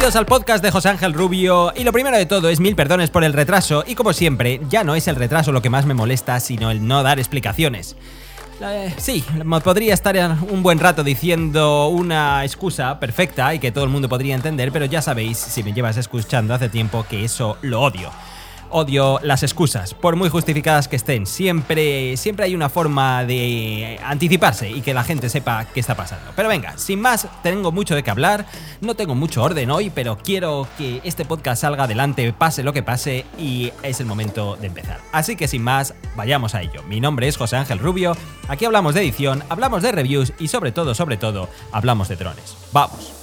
Bienvenidos al podcast de José Ángel Rubio. Y lo primero de todo es mil perdones por el retraso. Y como siempre ya no es el retraso lo que más me molesta sino el no dar explicaciones. Eh, sí, podría estar un buen rato diciendo una excusa perfecta y que todo el mundo podría entender, pero ya sabéis, si me llevas escuchando hace tiempo, que eso lo odio odio las excusas, por muy justificadas que estén. Siempre, siempre hay una forma de anticiparse y que la gente sepa qué está pasando. Pero venga, sin más, tengo mucho de qué hablar, no tengo mucho orden hoy, pero quiero que este podcast salga adelante, pase lo que pase, y es el momento de empezar. Así que sin más, vayamos a ello. Mi nombre es José Ángel Rubio, aquí hablamos de edición, hablamos de reviews y sobre todo, sobre todo, hablamos de drones. ¡Vamos!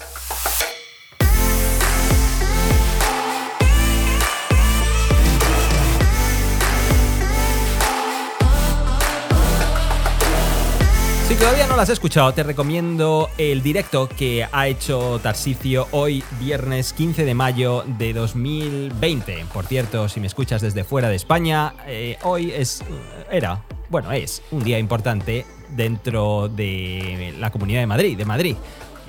Si todavía no las has escuchado, te recomiendo el directo que ha hecho Tarsicio hoy, viernes 15 de mayo de 2020. Por cierto, si me escuchas desde fuera de España, eh, hoy es. Era. Bueno, es un día importante dentro de la Comunidad de Madrid, de Madrid.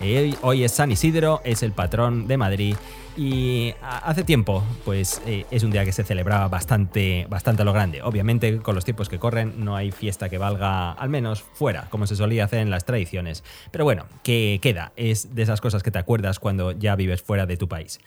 Eh, hoy es San Isidro, es el patrón de Madrid y hace tiempo, pues eh, es un día que se celebraba bastante, bastante a lo grande. Obviamente, con los tiempos que corren, no hay fiesta que valga, al menos fuera, como se solía hacer en las tradiciones. Pero bueno, que queda, es de esas cosas que te acuerdas cuando ya vives fuera de tu país.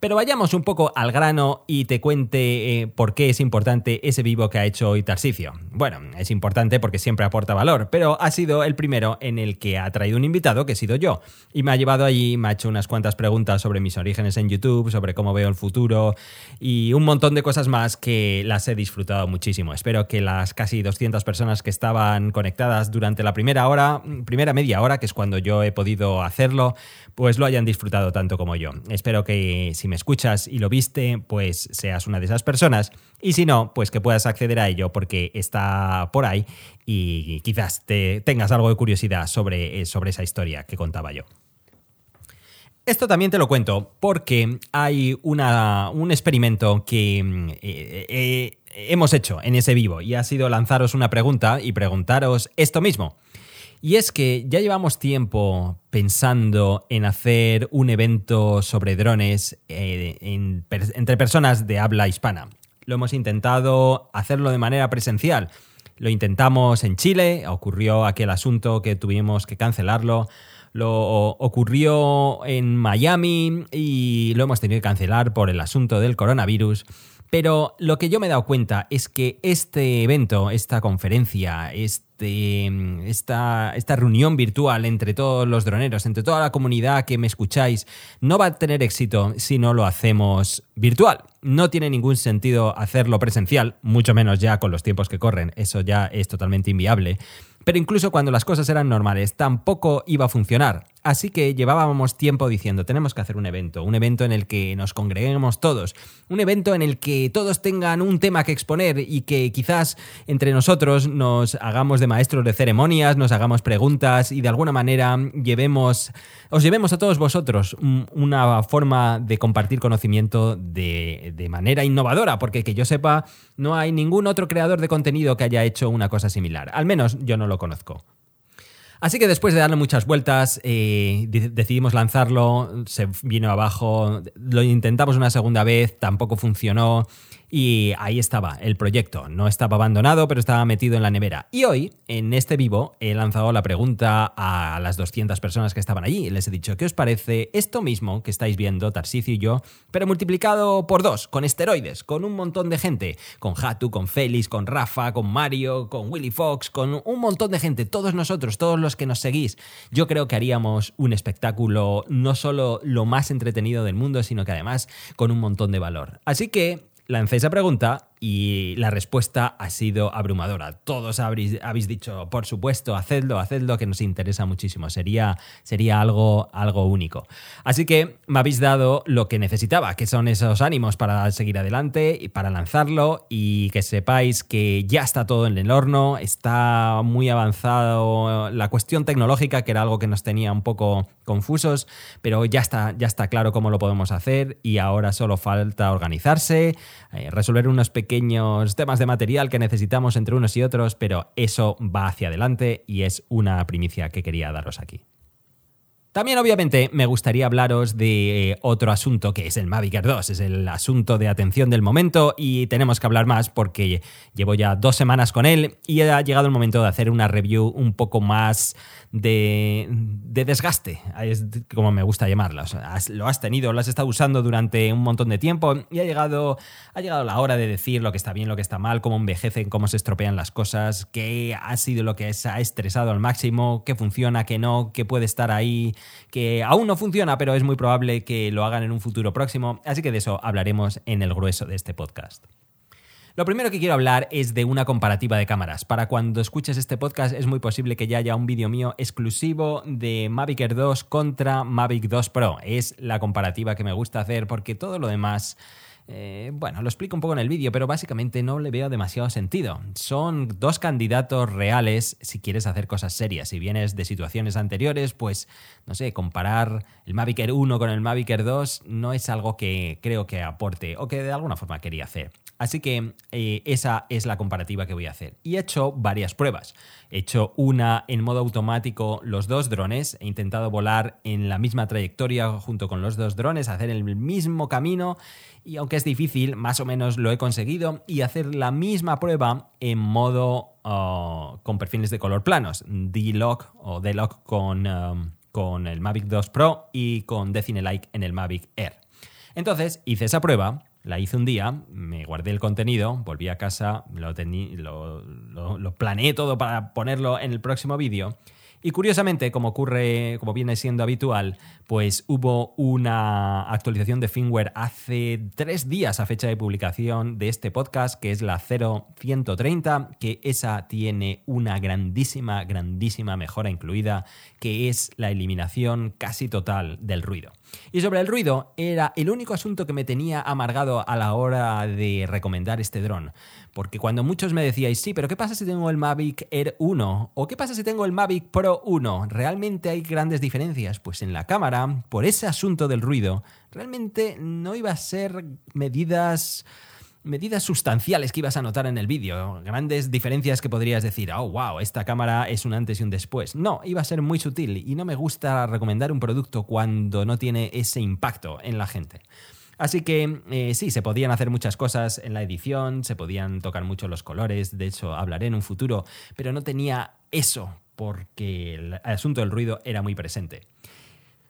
Pero vayamos un poco al grano y te cuente eh, por qué es importante ese vivo que ha hecho hoy Tarsicio. Bueno, es importante porque siempre aporta valor, pero ha sido el primero en el que ha traído un invitado, que he sido yo. Y me ha llevado allí, me ha hecho unas cuantas preguntas sobre mis orígenes en YouTube, sobre cómo veo el futuro y un montón de cosas más que las he disfrutado muchísimo. Espero que las casi 200 personas que estaban conectadas durante la primera hora, primera media hora, que es cuando yo he podido hacerlo, pues lo hayan disfrutado tanto como yo. Espero que si me escuchas y lo viste, pues seas una de esas personas. Y si no, pues que puedas acceder a ello porque está por ahí y quizás te tengas algo de curiosidad sobre, eh, sobre esa historia que contaba yo. Esto también te lo cuento porque hay una, un experimento que mm, eh, eh, hemos hecho en ese vivo y ha sido lanzaros una pregunta y preguntaros esto mismo. Y es que ya llevamos tiempo pensando en hacer un evento sobre drones eh, entre personas de habla hispana. Lo hemos intentado hacerlo de manera presencial. Lo intentamos en Chile, ocurrió aquel asunto que tuvimos que cancelarlo. Lo ocurrió en Miami y lo hemos tenido que cancelar por el asunto del coronavirus. Pero lo que yo me he dado cuenta es que este evento, esta conferencia, este, esta, esta reunión virtual entre todos los droneros, entre toda la comunidad que me escucháis, no va a tener éxito si no lo hacemos virtual. No tiene ningún sentido hacerlo presencial, mucho menos ya con los tiempos que corren, eso ya es totalmente inviable. Pero incluso cuando las cosas eran normales, tampoco iba a funcionar. Así que llevábamos tiempo diciendo, tenemos que hacer un evento, un evento en el que nos congreguemos todos, un evento en el que todos tengan un tema que exponer y que quizás entre nosotros nos hagamos de maestros de ceremonias, nos hagamos preguntas y de alguna manera llevemos, os llevemos a todos vosotros una forma de compartir conocimiento de, de manera innovadora, porque que yo sepa, no hay ningún otro creador de contenido que haya hecho una cosa similar. Al menos yo no lo conozco. Así que después de darle muchas vueltas, eh, decidimos lanzarlo, se vino abajo, lo intentamos una segunda vez, tampoco funcionó. Y ahí estaba el proyecto. No estaba abandonado, pero estaba metido en la nevera. Y hoy, en este vivo, he lanzado la pregunta a las 200 personas que estaban allí. Les he dicho, ¿qué os parece esto mismo que estáis viendo, Tarsicio y yo, pero multiplicado por dos, con esteroides, con un montón de gente? Con Hatu, con Félix, con Rafa, con Mario, con Willy Fox, con un montón de gente. Todos nosotros, todos los que nos seguís. Yo creo que haríamos un espectáculo no solo lo más entretenido del mundo, sino que además con un montón de valor. Así que lancé esa pregunta y la respuesta ha sido abrumadora. Todos habréis, habéis dicho, por supuesto, hacedlo, hacedlo, que nos interesa muchísimo. Sería, sería algo, algo único. Así que me habéis dado lo que necesitaba, que son esos ánimos para seguir adelante y para lanzarlo y que sepáis que ya está todo en el horno, está muy avanzado la cuestión tecnológica, que era algo que nos tenía un poco confusos, pero ya está, ya está claro cómo lo podemos hacer y ahora solo falta organizarse, eh, resolver unos pequeños pequeños temas de material que necesitamos entre unos y otros, pero eso va hacia adelante y es una primicia que quería daros aquí. También obviamente me gustaría hablaros de eh, otro asunto que es el Mavic Air 2, es el asunto de atención del momento y tenemos que hablar más porque llevo ya dos semanas con él y ha llegado el momento de hacer una review un poco más de, desgaste, es como me gusta llamarlo. lo has tenido, lo has estado usando durante un montón de tiempo y ha llegado, ha llegado la hora de decir lo que está bien, lo que está mal, cómo envejecen, cómo se estropean las cosas, qué ha sido lo que se ha estresado al máximo, qué funciona, qué no, qué puede estar ahí, que aún no funciona, pero es muy probable que lo hagan en un futuro próximo. Así que de eso hablaremos en el grueso de este podcast. Lo primero que quiero hablar es de una comparativa de cámaras. Para cuando escuches este podcast es muy posible que ya haya un vídeo mío exclusivo de Mavic Air 2 contra Mavic 2 Pro. Es la comparativa que me gusta hacer porque todo lo demás... Eh, bueno, lo explico un poco en el vídeo, pero básicamente no le veo demasiado sentido. Son dos candidatos reales si quieres hacer cosas serias. Si vienes de situaciones anteriores, pues, no sé, comparar el Mavic Air 1 con el Mavic Air 2 no es algo que creo que aporte o que de alguna forma quería hacer. Así que eh, esa es la comparativa que voy a hacer. Y he hecho varias pruebas. He hecho una en modo automático los dos drones. He intentado volar en la misma trayectoria junto con los dos drones, hacer el mismo camino. Y aunque es difícil, más o menos lo he conseguido. Y hacer la misma prueba en modo oh, con perfiles de color planos. D-Lock o D-Lock con, um, con el Mavic 2 Pro y con Decine Like en el Mavic Air. Entonces hice esa prueba la hice un día, me guardé el contenido, volví a casa, lo, lo, lo planeé todo para ponerlo en el próximo vídeo y curiosamente, como ocurre, como viene siendo habitual, pues hubo una actualización de firmware hace tres días a fecha de publicación de este podcast, que es la 0130, que esa tiene una grandísima, grandísima mejora incluida, que es la eliminación casi total del ruido. Y sobre el ruido, era el único asunto que me tenía amargado a la hora de recomendar este dron. Porque cuando muchos me decíais, sí, pero ¿qué pasa si tengo el Mavic Air 1? ¿O qué pasa si tengo el Mavic Pro 1? ¿Realmente hay grandes diferencias? Pues en la cámara, por ese asunto del ruido, realmente no iba a ser medidas medidas sustanciales que ibas a notar en el vídeo, grandes diferencias que podrías decir, oh, wow, esta cámara es un antes y un después. No, iba a ser muy sutil y no me gusta recomendar un producto cuando no tiene ese impacto en la gente. Así que eh, sí, se podían hacer muchas cosas en la edición, se podían tocar mucho los colores, de hecho hablaré en un futuro, pero no tenía eso porque el asunto del ruido era muy presente.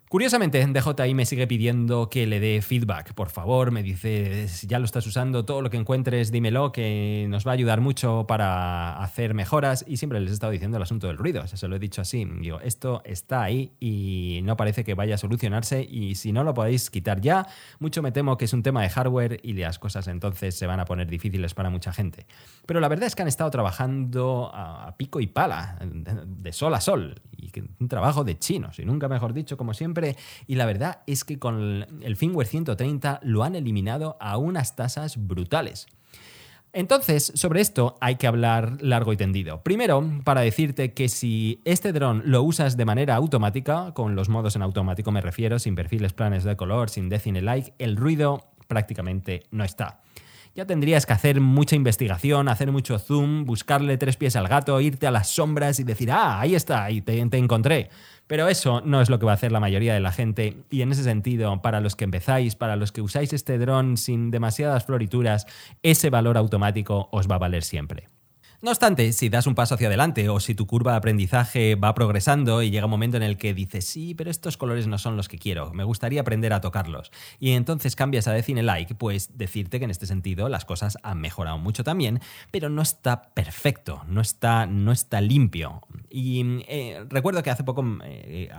Curiosamente, DJI me sigue pidiendo que le dé feedback. Por favor, me dice, si ya lo estás usando, todo lo que encuentres, dímelo, que nos va a ayudar mucho para hacer mejoras. Y siempre les he estado diciendo el asunto del ruido. se lo he dicho así. Digo, esto está ahí y no parece que vaya a solucionarse. Y si no lo podéis quitar ya, mucho me temo que es un tema de hardware y las cosas entonces se van a poner difíciles para mucha gente. Pero la verdad es que han estado trabajando a pico y pala, de sol a sol. Y un trabajo de chinos, y nunca mejor dicho, como siempre y la verdad es que con el firmware 130 lo han eliminado a unas tasas brutales. Entonces, sobre esto hay que hablar largo y tendido. Primero, para decirte que si este dron lo usas de manera automática, con los modos en automático me refiero, sin perfiles planes de color, sin decine like, el ruido prácticamente no está. Ya tendrías que hacer mucha investigación, hacer mucho zoom, buscarle tres pies al gato, irte a las sombras y decir, ah, ahí está, ahí te, te encontré. Pero eso no es lo que va a hacer la mayoría de la gente y en ese sentido, para los que empezáis, para los que usáis este dron sin demasiadas florituras, ese valor automático os va a valer siempre. No obstante, si das un paso hacia adelante o si tu curva de aprendizaje va progresando y llega un momento en el que dices, sí, pero estos colores no son los que quiero, me gustaría aprender a tocarlos, y entonces cambias a Decine Like, pues decirte que en este sentido las cosas han mejorado mucho también, pero no está perfecto, no está, no está limpio. Y eh, recuerdo que hace poco, eh,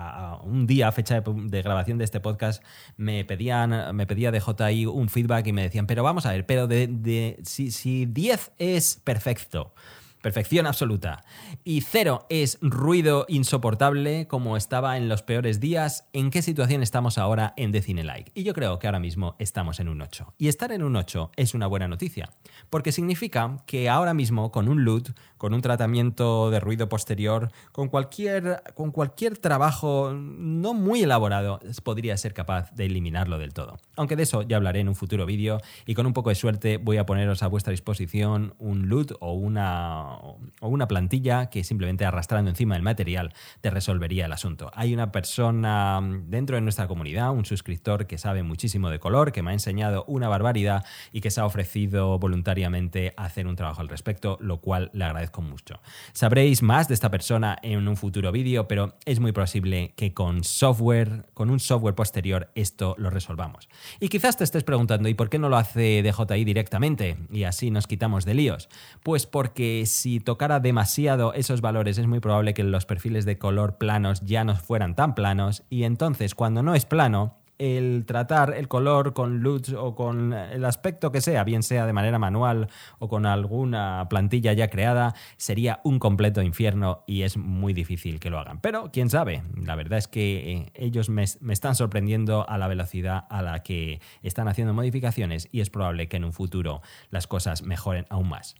un día, fecha de, grabación de este podcast, me pedían, me pedía de JI un feedback y me decían, pero vamos a ver, pero de, si, si 10 es perfecto, Perfección absoluta. Y cero es ruido insoportable como estaba en los peores días. ¿En qué situación estamos ahora en Decine Like? Y yo creo que ahora mismo estamos en un 8. Y estar en un 8 es una buena noticia, porque significa que ahora mismo con un LUT, con un tratamiento de ruido posterior, con cualquier, con cualquier trabajo no muy elaborado, podría ser capaz de eliminarlo del todo. Aunque de eso ya hablaré en un futuro vídeo y con un poco de suerte voy a poneros a vuestra disposición un LUT o una o una plantilla que simplemente arrastrando encima del material te resolvería el asunto. Hay una persona dentro de nuestra comunidad, un suscriptor que sabe muchísimo de color, que me ha enseñado una barbaridad y que se ha ofrecido voluntariamente a hacer un trabajo al respecto, lo cual le agradezco mucho. Sabréis más de esta persona en un futuro vídeo, pero es muy posible que con software, con un software posterior, esto lo resolvamos. Y quizás te estés preguntando, ¿y por qué no lo hace DJI directamente? Y así nos quitamos de líos. Pues porque si tocara demasiado esos valores es muy probable que los perfiles de color planos ya no fueran tan planos y entonces cuando no es plano el tratar el color con LUTs o con el aspecto que sea, bien sea de manera manual o con alguna plantilla ya creada, sería un completo infierno y es muy difícil que lo hagan. Pero quién sabe, la verdad es que eh, ellos me, me están sorprendiendo a la velocidad a la que están haciendo modificaciones y es probable que en un futuro las cosas mejoren aún más.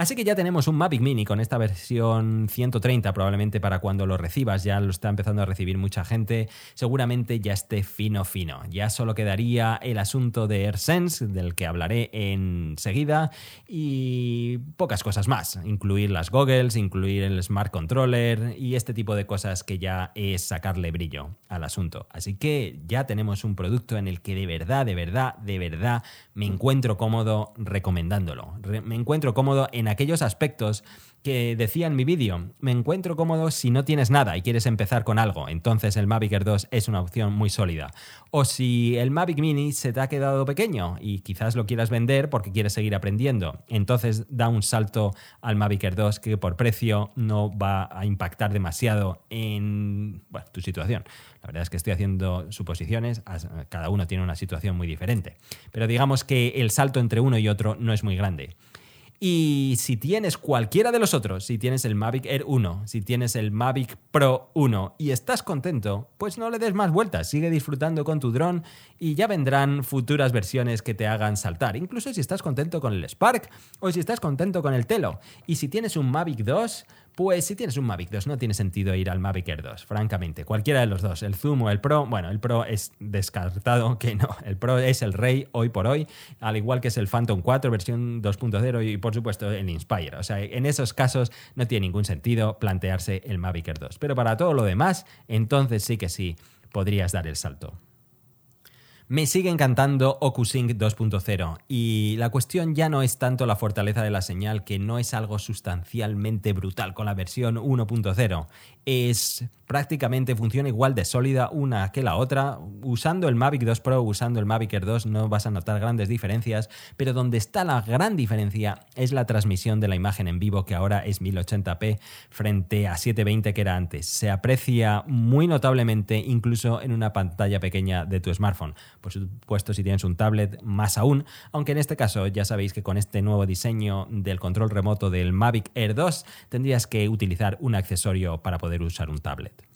Así que ya tenemos un Mavic Mini con esta versión 130 probablemente para cuando lo recibas, ya lo está empezando a recibir mucha gente, seguramente ya esté fino fino. Ya solo quedaría el asunto de AirSense, del que hablaré enseguida, y pocas cosas más, incluir las goggles, incluir el Smart Controller y este tipo de cosas que ya es sacarle brillo al asunto. Así que ya tenemos un producto en el que de verdad, de verdad, de verdad me encuentro cómodo recomendándolo. me encuentro cómodo en aquellos aspectos que decía en mi vídeo, me encuentro cómodo si no tienes nada y quieres empezar con algo, entonces el Mavic Air 2 es una opción muy sólida. O si el Mavic Mini se te ha quedado pequeño y quizás lo quieras vender porque quieres seguir aprendiendo, entonces da un salto al Mavic Air 2 que por precio no va a impactar demasiado en tu situación. La verdad es que estoy haciendo suposiciones, cada uno tiene una situación muy diferente, pero digamos que el salto entre uno y otro no es muy grande. Y si tienes cualquiera de los otros, si tienes el Mavic Air 1, si tienes el Mavic Pro 1 y estás contento, pues no le des más vueltas, sigue disfrutando con tu dron y ya vendrán futuras versiones que te hagan saltar. Incluso si estás contento con el Spark o si estás contento con el Telo. Y si tienes un Mavic 2, pues si tienes un Mavic 2, no tiene sentido ir al Mavic Air 2, francamente. Cualquiera de los dos, el Zoom o el Pro, bueno, el Pro es descartado, que no, el Pro es el rey hoy por hoy, al igual que es el Phantom 4 versión 2.0 y por supuesto el Inspire. O sea, en esos casos no tiene ningún sentido plantearse el Mavic Air 2. Pero para todo lo demás, entonces sí que sí, podrías dar el salto. Me sigue encantando OcuSync 2.0 y la cuestión ya no es tanto la fortaleza de la señal, que no es algo sustancialmente brutal con la versión 1.0, es prácticamente funciona igual de sólida una que la otra. Usando el Mavic 2 Pro, usando el Mavic Air 2 no vas a notar grandes diferencias, pero donde está la gran diferencia es la transmisión de la imagen en vivo que ahora es 1080p frente a 720 que era antes. Se aprecia muy notablemente incluso en una pantalla pequeña de tu smartphone. Por supuesto si tienes un tablet más aún, aunque en este caso ya sabéis que con este nuevo diseño del control remoto del Mavic Air 2 tendrías que utilizar un accesorio para poder usar un tablet.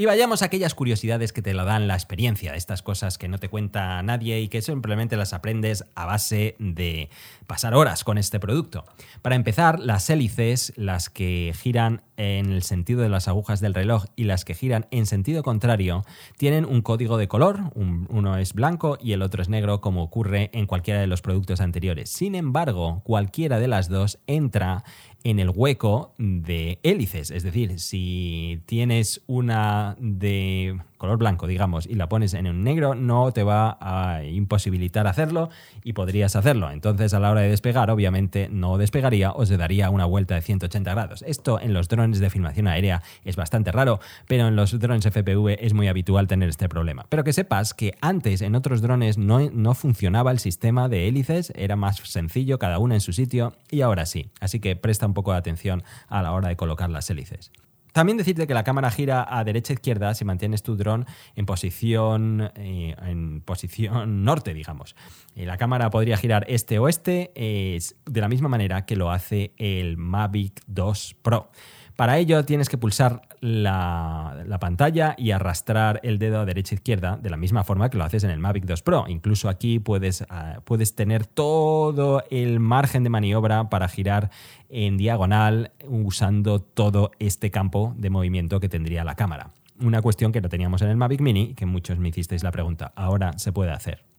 Y vayamos a aquellas curiosidades que te lo dan la experiencia, estas cosas que no te cuenta nadie y que simplemente las aprendes a base de pasar horas con este producto. Para empezar, las hélices, las que giran en el sentido de las agujas del reloj y las que giran en sentido contrario, tienen un código de color, uno es blanco y el otro es negro como ocurre en cualquiera de los productos anteriores. Sin embargo, cualquiera de las dos entra en el hueco de hélices. Es decir, si tienes una de color blanco, digamos, y la pones en un negro, no te va a imposibilitar hacerlo y podrías hacerlo. Entonces, a la hora de despegar, obviamente no despegaría o se daría una vuelta de 180 grados. Esto en los drones de filmación aérea es bastante raro, pero en los drones FPV es muy habitual tener este problema. Pero que sepas que antes en otros drones no, no funcionaba el sistema de hélices, era más sencillo, cada una en su sitio, y ahora sí. Así que presta un poco de atención a la hora de colocar las hélices. También decirte que la cámara gira a derecha e izquierda si mantienes tu dron en posición, eh, en posición norte, digamos. Y la cámara podría girar este-oeste de la misma manera que lo hace el Mavic 2 Pro. Para ello tienes que pulsar la, pantalla y arrastrar el dedo a derecha e izquierda de la misma forma que lo haces en el Mavic 2 Pro. Incluso aquí puedes, ah, puedes tener todo el margen de maniobra para girar en diagonal usando todo este campo de movimiento que tendría la cámara. Una cuestión que no teníamos en el Mavic Mini, que muchos me hicisteis la pregunta, ahora se puede hacer.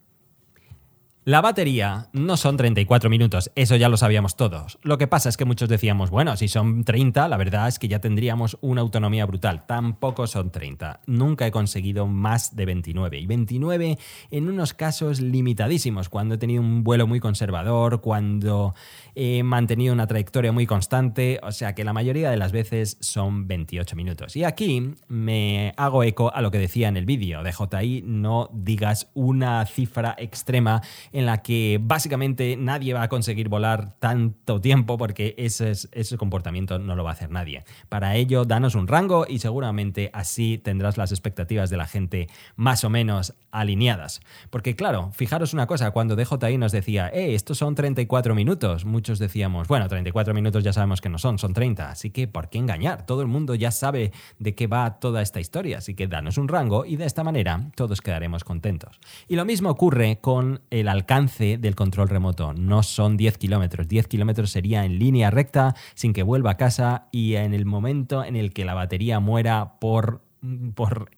La batería no son 34 minutos, eso ya lo sabíamos todos. Lo que pasa es que muchos decíamos, bueno, si son 30, la verdad es que ya tendríamos una autonomía brutal. Tampoco son 30. Nunca he conseguido más de 29. Y 29 en unos casos limitadísimos, cuando he tenido un vuelo muy conservador, cuando he mantenido una trayectoria muy constante, o sea que la mayoría de las veces son 28 minutos. Y aquí me hago eco a lo que decía en el vídeo de JI, no digas una cifra extrema en la que básicamente nadie va a conseguir volar tanto tiempo porque ese, ese comportamiento no lo va a hacer nadie. Para ello, danos un rango y seguramente así tendrás las expectativas de la gente más o menos alineadas. Porque claro, fijaros una cosa, cuando DJI nos decía, eh, estos son 34 minutos, muchos decíamos, bueno, 34 minutos ya sabemos que no son, son 30, así que ¿por qué engañar? Todo el mundo ya sabe de qué va toda esta historia, así que danos un rango y de esta manera todos quedaremos contentos. Y lo mismo ocurre con el alcance del control remoto. No son 10 kilómetros. 10 kilómetros sería en línea recta, sin que vuelva a casa y en el momento en el que la batería muera por por,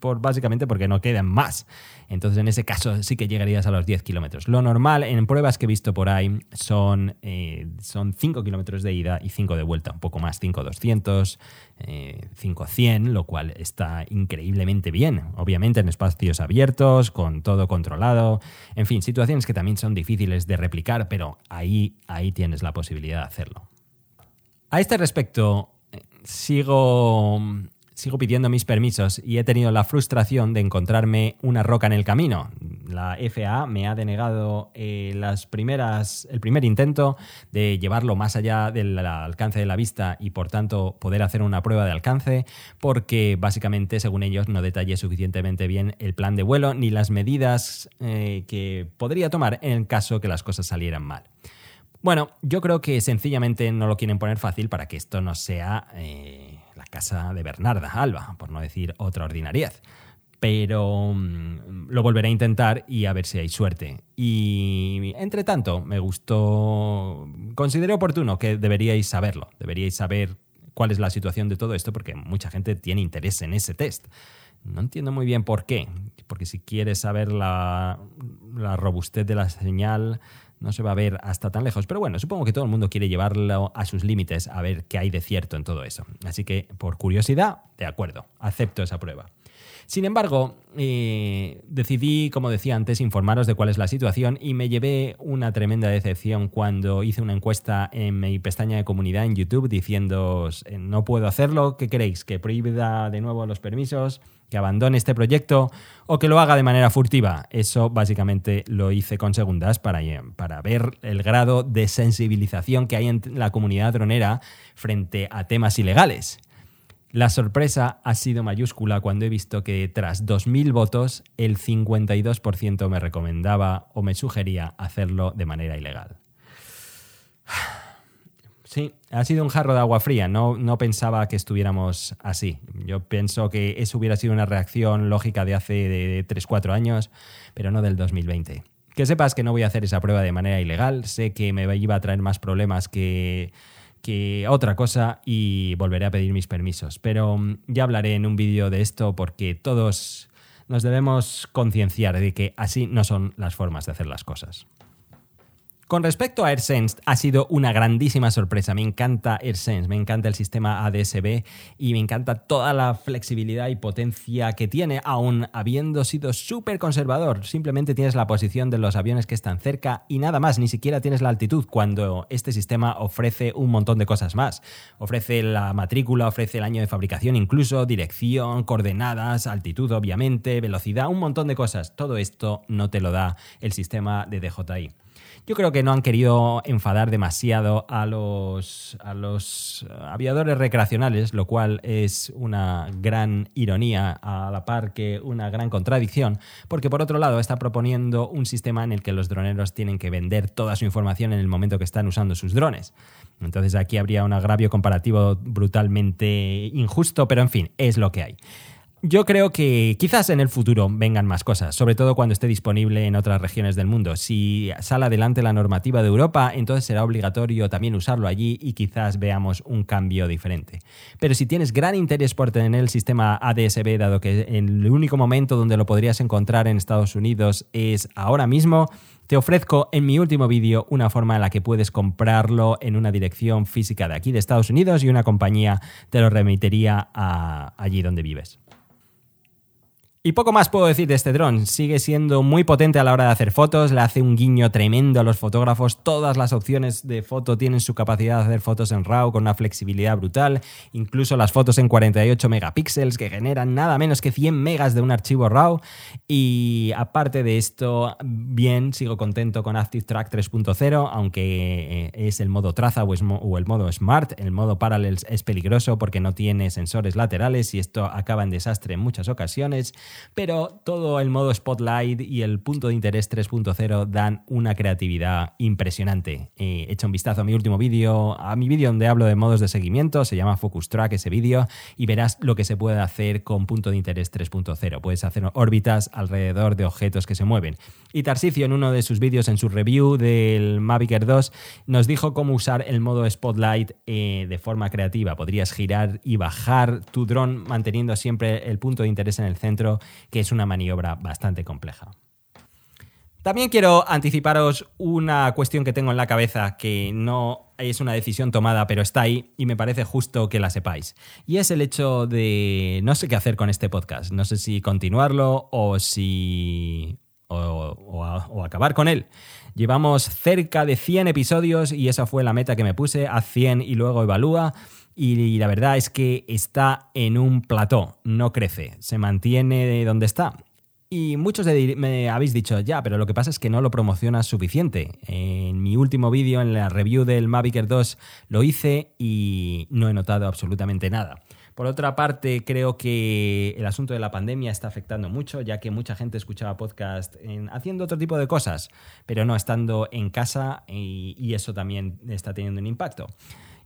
por, básicamente porque no quedan más. Entonces, en ese caso sí que llegarías a los 10 kilómetros. Lo normal en pruebas que he visto por ahí son, eh, son 5 kilómetros de ida y 5 de vuelta, un poco más, 5 200, eh, 5 100, lo cual está increíblemente bien. Obviamente en espacios abiertos, con todo controlado. En fin, situaciones que también son difíciles de replicar, pero ahí, ahí tienes la posibilidad de hacerlo. A este respecto, eh, sigo sigo pidiendo mis permisos y he tenido la frustración de encontrarme una roca en el camino. La FAA me ha denegado eh, las primeras, el primer intento de llevarlo más allá del alcance de la vista y por tanto poder hacer una prueba de alcance porque básicamente, según ellos, no detallé suficientemente bien el plan de vuelo ni las medidas eh, que podría tomar en el caso que las cosas salieran mal. Bueno, yo creo que sencillamente no lo quieren poner fácil para que esto no sea eh, casa de Bernarda Alba, por no decir otra ordinariedad. Pero mm, lo volveré a intentar y a ver si hay suerte. Y entre tanto, me gustó, consideré oportuno que deberíais saberlo, deberíais saber cuál es la situación de todo esto porque mucha gente tiene interés en ese test. No entiendo muy bien por qué, porque si quieres saber la, la robustez de la señal, no se va a ver hasta tan lejos. Pero bueno, supongo que todo el mundo quiere llevarlo a sus límites a ver qué hay de cierto en todo eso. Así que, por curiosidad, de acuerdo, acepto esa prueba. Sin embargo, eh, decidí, como decía antes, informaros de cuál es la situación y me llevé una tremenda decepción cuando hice una encuesta en mi pestaña de comunidad en YouTube diciendo eh, no puedo hacerlo, ¿qué queréis? ¿Que prohíba de nuevo los permisos? que abandone este proyecto o que lo haga de manera furtiva. Eso básicamente lo hice con segundas para, eh, para ver el grado de sensibilización que hay en la comunidad dronera frente a temas ilegales. La sorpresa ha sido mayúscula cuando he visto que tras 2.000 votos el 52% me recomendaba o me sugería hacerlo de manera ilegal. Sí, ha sido un jarro de agua fría. No, no pensaba que estuviéramos así. Yo pienso que eso hubiera sido una reacción lógica de hace de 3-4 años, pero no del 2020. Que sepas que no voy a hacer esa prueba de manera ilegal. Sé que me iba a traer más problemas que, que otra cosa y volveré a pedir mis permisos. Pero mm, ya hablaré en un vídeo de esto porque todos nos debemos concienciar de que así no son las formas de hacer las cosas. Con respecto a AirSense, ha sido una grandísima sorpresa. Me encanta AirSense, me encanta el sistema ADSB y me encanta toda la flexibilidad y potencia que tiene, aun habiendo sido súper conservador. Simplemente tienes la posición de los aviones que están cerca y nada más, ni siquiera tienes la altitud cuando este sistema ofrece un montón de cosas más. Ofrece la matrícula, ofrece el año de fabricación, incluso dirección, coordenadas, altitud obviamente, velocidad, un montón de cosas. Todo esto no te lo da el sistema de DJI. Yo creo que no han querido enfadar demasiado a los, a los aviadores recreacionales, lo cual es una gran ironía a la par que una gran contradicción, porque por otro lado está proponiendo un sistema en el que los droneros tienen que vender toda su información en el momento que están usando sus drones. Entonces aquí habría un agravio comparativo brutalmente injusto, pero en fin, es lo que hay. Yo creo que quizás en el futuro vengan más cosas, sobre todo cuando esté disponible en otras regiones del mundo. Si sale adelante la normativa de Europa, entonces será obligatorio también usarlo allí y quizás veamos un cambio diferente. Pero si tienes gran interés por tener el sistema ADSB, dado que el único momento donde lo podrías encontrar en Estados Unidos es ahora mismo, te ofrezco en mi último vídeo una forma en la que puedes comprarlo en una dirección física de aquí de Estados Unidos y una compañía te lo remitiría allí donde vives. Y poco más puedo decir de este dron. Sigue siendo muy potente a la hora de hacer fotos, le hace un guiño tremendo a los fotógrafos. Todas las opciones de foto tienen su capacidad de hacer fotos en RAW con una flexibilidad brutal. Incluso las fotos en 48 megapíxeles que generan nada menos que 100 megas de un archivo RAW. Y aparte de esto, bien, sigo contento con Active Track 3.0, aunque eh, es el modo traza o, el modo Smart. El modo Parallels es peligroso porque no tiene sensores laterales y esto acaba en desastre en muchas ocasiones pero todo el modo Spotlight y el punto de interés 3.0 dan una creatividad impresionante. He hecho un vistazo a mi último vídeo, a mi vídeo donde hablo de modos de seguimiento, se llama Focus Track ese vídeo, y verás lo que se puede hacer con punto de interés 3.0. Puedes hacer órbitas alrededor de objetos que se mueven. Y Tarsicio en uno de sus vídeos, en su review del Mavic Air 2, nos dijo cómo usar el modo Spotlight eh, de forma creativa. Podrías girar y bajar tu dron manteniendo siempre el punto de interés en el centro que es una maniobra bastante compleja. También quiero anticiparos una cuestión que tengo en la cabeza que no es una decisión tomada, pero está ahí y me parece justo que la sepáis. Y es el hecho de no sé qué hacer con este podcast. No sé si continuarlo o si. o, acabar con él. Llevamos cerca de 100 episodios y esa fue la meta que me puse, a 100 y luego evalúa y la verdad es que está en un plató, no crece, se mantiene donde está. Y muchos me habéis dicho, ya, pero lo que pasa es que no lo promocionas suficiente. En mi último vídeo, en la review del Mavic Air 2, lo hice y no he notado absolutamente nada. Por otra parte, creo que el asunto de la pandemia está afectando mucho, ya que mucha gente escuchaba podcast haciendo otro tipo de cosas, pero no estando en casa y eso también está teniendo un impacto.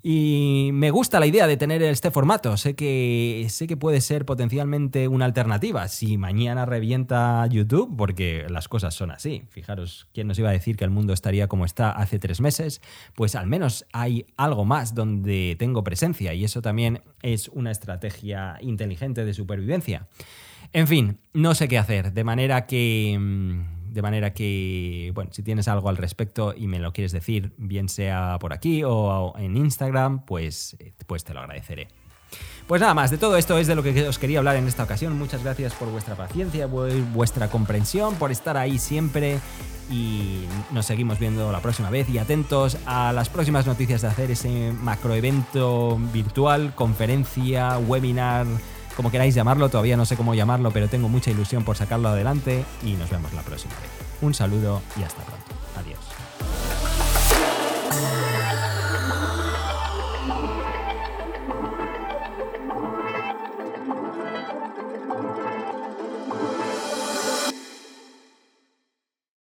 Y me gusta la idea de tener este formato. Sé que, sé que puede ser potencialmente una alternativa. Si mañana revienta YouTube, porque las cosas son así. Fijaros, ¿quién nos iba a decir que el mundo estaría como está hace tres meses? Pues al menos hay algo más donde tengo presencia y eso también es una estrategia inteligente de supervivencia. En fin, no sé qué hacer. De manera que mm, de manera que, bueno, si tienes algo al respecto y me lo quieres decir, bien sea por aquí o en Instagram, pues, pues te lo agradeceré. Pues nada más, de todo esto es de lo que os quería hablar en esta ocasión. Muchas gracias por vuestra paciencia, vuestra comprensión, por estar ahí siempre y nos seguimos viendo la próxima vez y atentos a las próximas noticias de hacer ese macroevento virtual, conferencia, webinar como queráis llamarlo, todavía no sé cómo llamarlo, pero tengo mucha ilusión por sacarlo adelante y nos vemos la próxima vez. Un saludo y hasta pronto.